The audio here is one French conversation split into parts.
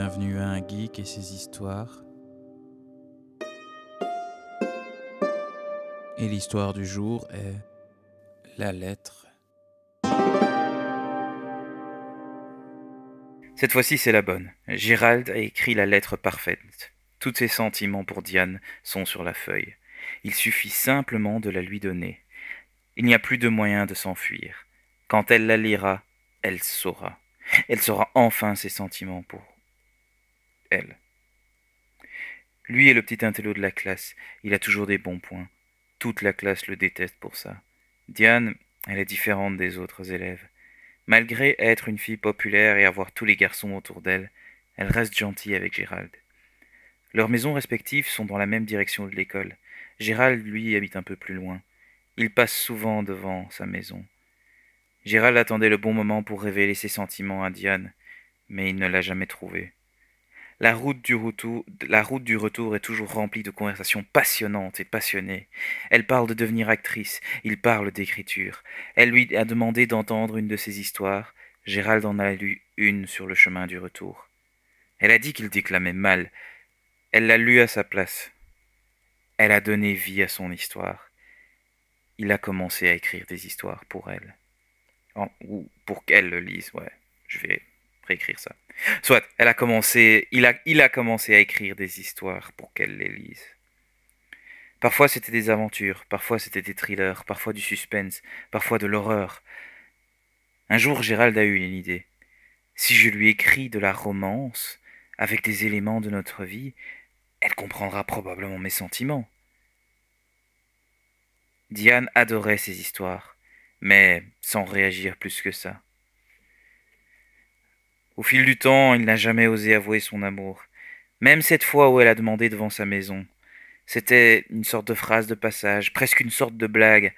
Bienvenue à un geek et ses histoires. Et l'histoire du jour est la lettre. Cette fois-ci, c'est la bonne. Gérald a écrit la lettre parfaite. Tous ses sentiments pour Diane sont sur la feuille. Il suffit simplement de la lui donner. Il n'y a plus de moyen de s'enfuir. Quand elle la lira, elle saura. Elle saura enfin ses sentiments pour Lui est le petit intello de la classe. Il a toujours des bons points. Toute la classe le déteste pour ça. Diane, elle est différente des autres élèves. Malgré être une fille populaire et avoir tous les garçons autour d'elle, elle reste gentille avec Gérald. Leurs maisons respectives sont dans la même direction de l'école. Gérald, lui, habite un peu plus loin. Il passe souvent devant sa maison. Gérald attendait le bon moment pour révéler ses sentiments à Diane, mais il ne l'a jamais trouvé. La route, du retour, est toujours remplie de conversations passionnantes et passionnées. Elle parle de devenir actrice, il parle d'écriture. Elle lui a demandé d'entendre une de ses histoires. Gérald en a lu une sur le chemin du retour. Elle a dit qu'il déclamait mal. Elle l'a lu à sa place. Elle a donné vie à son histoire. Il a commencé à écrire des histoires pour elle. ou pour qu'elle le lise, ouais. Je vais écrire ça. Soit, elle a commencé, il a, il a commencé à écrire des histoires pour qu'elle les lise. Parfois c'était des aventures, parfois c'était des thrillers, parfois du suspense, parfois de l'horreur. Un jour Gérald a eu une idée. Si je lui écris de la romance, avec des éléments de notre vie, elle comprendra probablement mes sentiments. Diane adorait ces histoires, mais sans réagir plus que ça. Au fil du temps, il n'a jamais osé avouer son amour, même cette fois où elle a demandé devant sa maison. C'était une sorte de phrase de passage, presque une sorte de blague.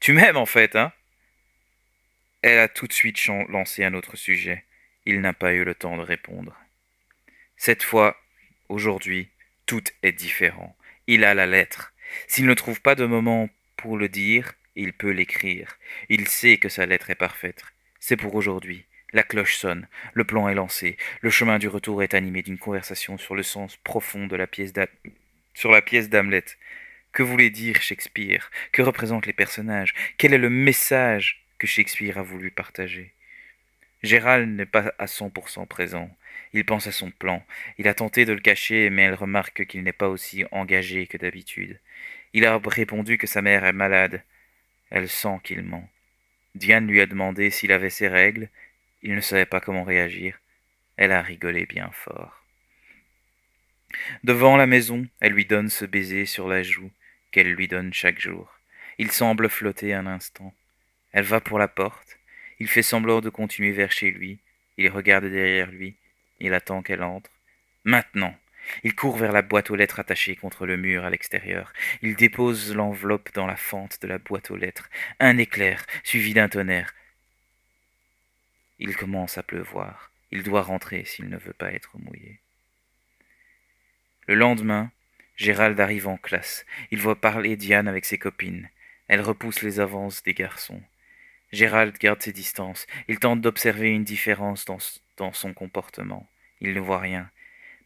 Tu m'aimes en fait, hein? Elle a tout de suite lancé un autre sujet. Il n'a pas eu le temps de répondre. Cette fois, aujourd'hui, tout est différent. Il a la lettre. S'il ne trouve pas de moment pour le dire, il peut l'écrire. Il sait que sa lettre est parfaite. C'est pour aujourd'hui. La cloche sonne, le plan est lancé, le chemin du retour est animé d'une conversation sur le sens profond de la pièce sur la pièce d'Hamlet. Que voulait dire Shakespeare? Que représentent les personnages? Quel est le message que Shakespeare a voulu partager? Gérald n'est pas à cent pour cent présent. Il pense à son plan. Il a tenté de le cacher, mais elle remarque qu'il n'est pas aussi engagé que d'habitude. Il a répondu que sa mère est malade. Elle sent qu'il ment. Diane lui a demandé s'il avait ses règles, il ne savait pas comment réagir. Elle a rigolé bien fort. Devant la maison, elle lui donne ce baiser sur la joue qu'elle lui donne chaque jour. Il semble flotter un instant. Elle va pour la porte. Il fait semblant de continuer vers chez lui. Il regarde derrière lui. Il attend qu'elle entre. Maintenant. Il court vers la boîte aux lettres attachée contre le mur à l'extérieur. Il dépose l'enveloppe dans la fente de la boîte aux lettres. Un éclair, suivi d'un tonnerre. Il commence à pleuvoir. Il doit rentrer s'il ne veut pas être mouillé. Le lendemain, Gérald arrive en classe. Il voit parler Diane avec ses copines. Elle repousse les avances des garçons. Gérald garde ses distances. Il tente d'observer une différence dans, son comportement. Il ne voit rien.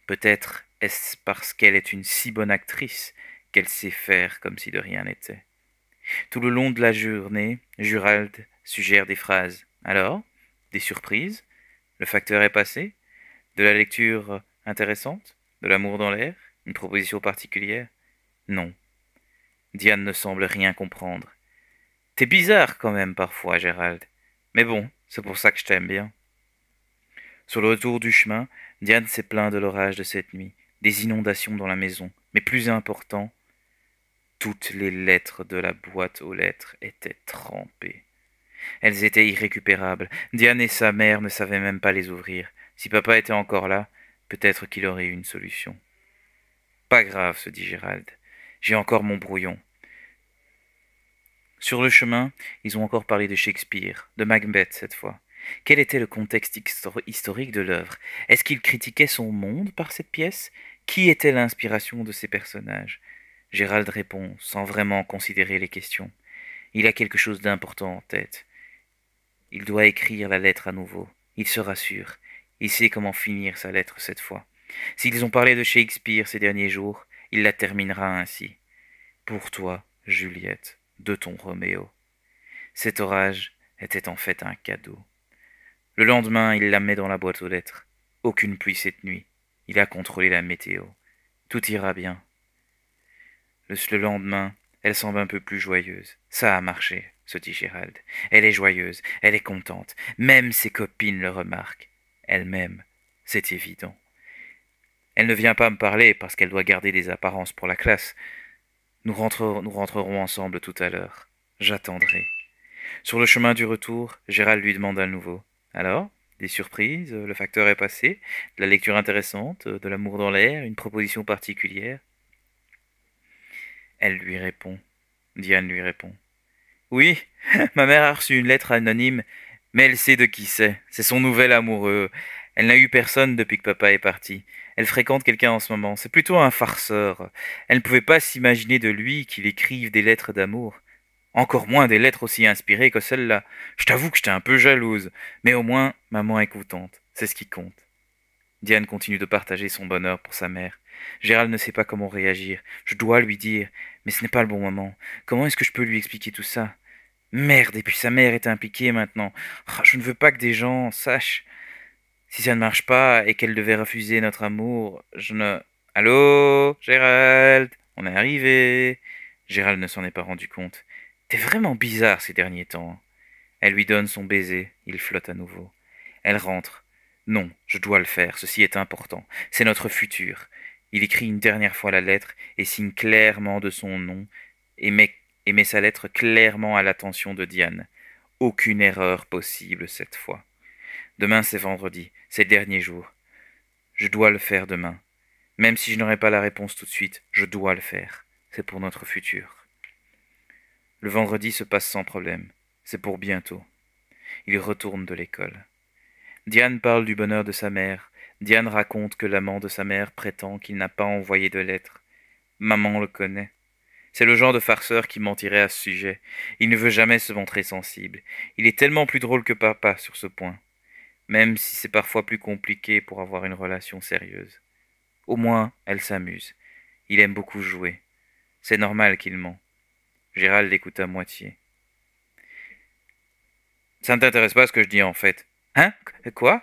Peut-être est-ce parce qu'elle est une si bonne actrice qu'elle sait faire comme si de rien n'était. Tout le long de la journée, Gérald suggère des phrases. Alors? Des surprises, le facteur est passé, de la lecture intéressante, de l'amour dans l'air, une proposition particulière? Non. Diane ne semble rien comprendre. T'es bizarre quand même parfois, Gérald. Mais bon, c'est pour ça que je t'aime bien. Sur le retour du chemin, Diane s'est plaint de l'orage de cette nuit, des inondations dans la maison, mais plus important, toutes les lettres de la boîte aux lettres étaient trempées. Elles étaient irrécupérables. Diane et sa mère ne savaient même pas les ouvrir. Si papa était encore là, peut-être qu'il aurait eu une solution. Pas grave, se dit Gérald. J'ai encore mon brouillon. Sur le chemin, ils ont encore parlé de Shakespeare, de Macbeth cette fois. Quel était le contexte historique de l'œuvre? Est-ce qu'il critiquait son monde par cette pièce? Qui était l'inspiration de ces personnages? Gérald répond sans vraiment considérer les questions. Il a quelque chose d'important en tête. Il doit écrire la lettre à nouveau. Il se rassure. Il sait comment finir sa lettre cette fois. S'ils ont parlé de Shakespeare ces derniers jours, il la terminera ainsi. Pour toi, Juliette, de ton Roméo. Cet orage était en fait un cadeau. Le lendemain, il la met dans la boîte aux lettres. Aucune pluie cette nuit. Il a contrôlé la météo. Tout ira bien. Le, lendemain, elle semble un peu plus joyeuse. Ça a marché, se dit Gérald. Elle est joyeuse, elle est contente. Même ses copines le remarquent. Elle-même, c'est évident. Elle ne vient pas me parler parce qu'elle doit garder des apparences pour la classe. Nous, nous rentrerons ensemble tout à l'heure. J'attendrai. Sur le chemin du retour, Gérald lui demande à nouveau. Alors, des surprises, le facteur est passé, de la lecture intéressante, de l'amour dans l'air, une proposition particulière? Elle lui répond. Diane lui répond. Oui, ma mère a reçu une lettre anonyme, mais elle sait de qui c'est. C'est son nouvel amoureux. Elle n'a eu personne depuis que papa est parti. Elle fréquente quelqu'un en ce moment. C'est plutôt un farceur. Elle ne pouvait pas s'imaginer de lui qu'il écrive des lettres d'amour. Encore moins des lettres aussi inspirées que celle-là. Je t'avoue que j'étais un peu jalouse. Mais au moins, maman est contente. C'est ce qui compte. Diane continue de partager son bonheur pour sa mère. Gérald ne sait pas comment réagir. Je dois lui dire, mais ce n'est pas le bon moment. Comment est-ce que je peux lui expliquer tout ça? Merde, et puis sa mère est impliquée maintenant. Ah, je ne veux pas que des gens sachent. Si ça ne marche pas et qu'elle devait refuser notre amour, je ne. Allô, Gérald? On est arrivé. Gérald ne s'en est pas rendu compte. T'es vraiment bizarre ces derniers temps. Elle lui donne son baiser, il flotte à nouveau. Elle rentre. Non, je dois le faire, ceci est important. C'est notre futur. Il écrit une dernière fois la lettre et signe clairement de son nom et et met sa lettre clairement à l'attention de Diane. Aucune erreur possible cette fois. Demain c'est vendredi, c'est le dernier jour. Je dois le faire demain. Même si je n'aurai pas la réponse tout de suite, je dois le faire. C'est pour notre futur. Le vendredi se passe sans problème. C'est pour bientôt. Il retourne de l'école. Diane parle du bonheur de sa mère. Diane raconte que l'amant de sa mère prétend qu'il n'a pas envoyé de lettre. Maman le connaît. C'est le genre de farceur qui mentirait à ce sujet. Il ne veut jamais se montrer sensible. Il est tellement plus drôle que papa sur ce point même si c'est parfois plus compliqué pour avoir une relation sérieuse. Au moins, elle s'amuse. Il aime beaucoup jouer. C'est normal qu'il ment. Gérald l'écoute à moitié. Ça ne t'intéresse pas ce que je dis en fait. Hein? Quoi?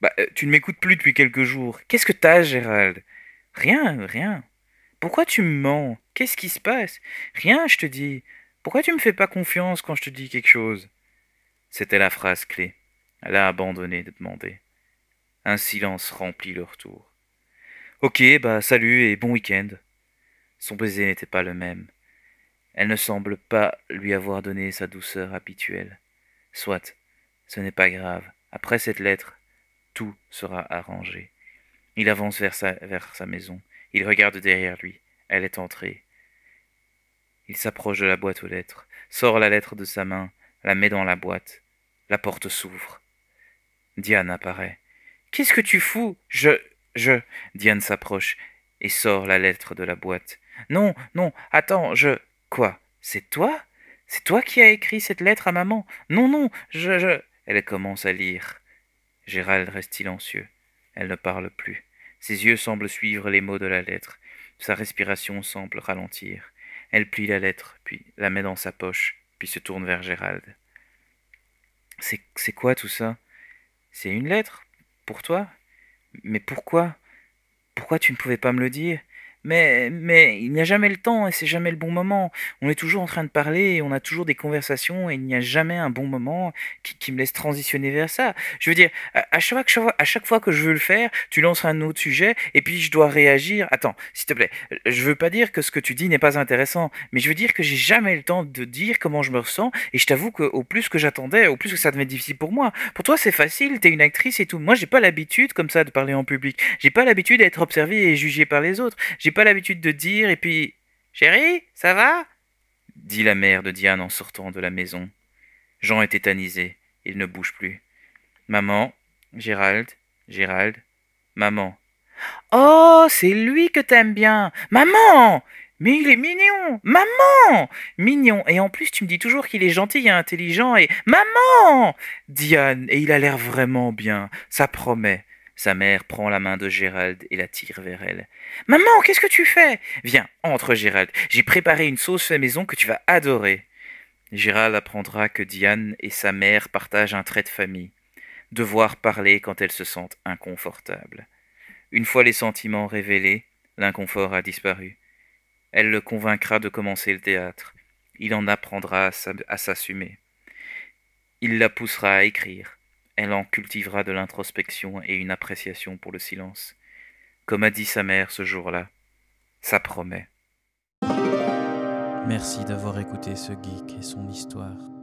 Bah, euh, tu ne m'écoutes plus depuis quelques jours. Qu'est-ce que t'as, Gérald? Rien, rien. Pourquoi tu me mens? Qu'est-ce qui se passe? Rien, je te dis. Pourquoi tu me fais pas confiance quand je te dis quelque chose? C'était la phrase clé. Elle a abandonné de demander. Un silence remplit leur tour. Ok, bah salut et bon week-end. Son baiser n'était pas le même. Elle ne semble pas lui avoir donné sa douceur habituelle. Soit, ce n'est pas grave. Après cette lettre, tout sera arrangé. Il avance vers sa, vers sa maison. Il regarde derrière lui. Elle est entrée. Il s'approche de la boîte aux lettres, sort la lettre de sa main, la met dans la boîte. La porte s'ouvre. Diane apparaît. Qu'est-ce que tu fous? Je. Je. Diane s'approche et sort la lettre de la boîte. Non, non, attends, je. Quoi? C'est toi? C'est toi qui as écrit cette lettre à maman? Non, non, je. je. Elle commence à lire. Gérald reste silencieux. Elle ne parle plus. Ses yeux semblent suivre les mots de la lettre. Sa respiration semble ralentir. Elle plie la lettre, puis la met dans sa poche, puis se tourne vers Gérald. C'est quoi tout ça? C'est une lettre? Pour toi? Mais pourquoi? Pourquoi tu ne pouvais pas me le dire? Mais, mais il n'y a jamais le temps et c'est jamais le bon moment. On est toujours en train de parler et on a toujours des conversations et il n'y a jamais un bon moment qui, me laisse transitionner vers ça. Je veux dire, à, chaque fois, que je veux le faire, tu lances un autre sujet et puis je dois réagir. Attends, s'il te plaît, je veux pas dire que ce que tu dis n'est pas intéressant, mais je veux dire que j'ai jamais le temps de dire comment je me ressens et je t'avoue qu'au plus que j'attendais, au plus que ça devenait difficile pour moi. Pour toi, c'est facile, t'es une actrice et tout. Moi, j'ai pas l'habitude comme ça de parler en public. J'ai pas l'habitude d'être observé et jugé par les autres. L'habitude de dire, et puis Chérie, ça va? dit la mère de Diane en sortant de la maison. Jean est tétanisé, il ne bouge plus. Maman, Gérald, Gérald, maman. Oh, c'est lui que t'aimes bien. Maman Mais il est mignon Maman Mignon Et en plus, tu me dis toujours qu'il est gentil et intelligent et... Maman Diane, et il a l'air vraiment bien. Ça promet. Sa mère prend la main de Gérald et la tire vers elle. Maman, qu'est-ce que tu fais? Viens, entre Gérald. J'ai préparé une sauce fait maison que tu vas adorer. Gérald apprendra que Diane et sa mère partagent un trait de famille. Devoir parler quand elles se sentent inconfortables. Une fois les sentiments révélés, l'inconfort a disparu. Elle le convaincra de commencer le théâtre. Il en apprendra à s'assumer. Il la poussera à écrire. Elle en cultivera de l'introspection et une appréciation pour le silence. Comme a dit sa mère ce jour-là, ça promet. Merci d'avoir écouté ce geek et son histoire.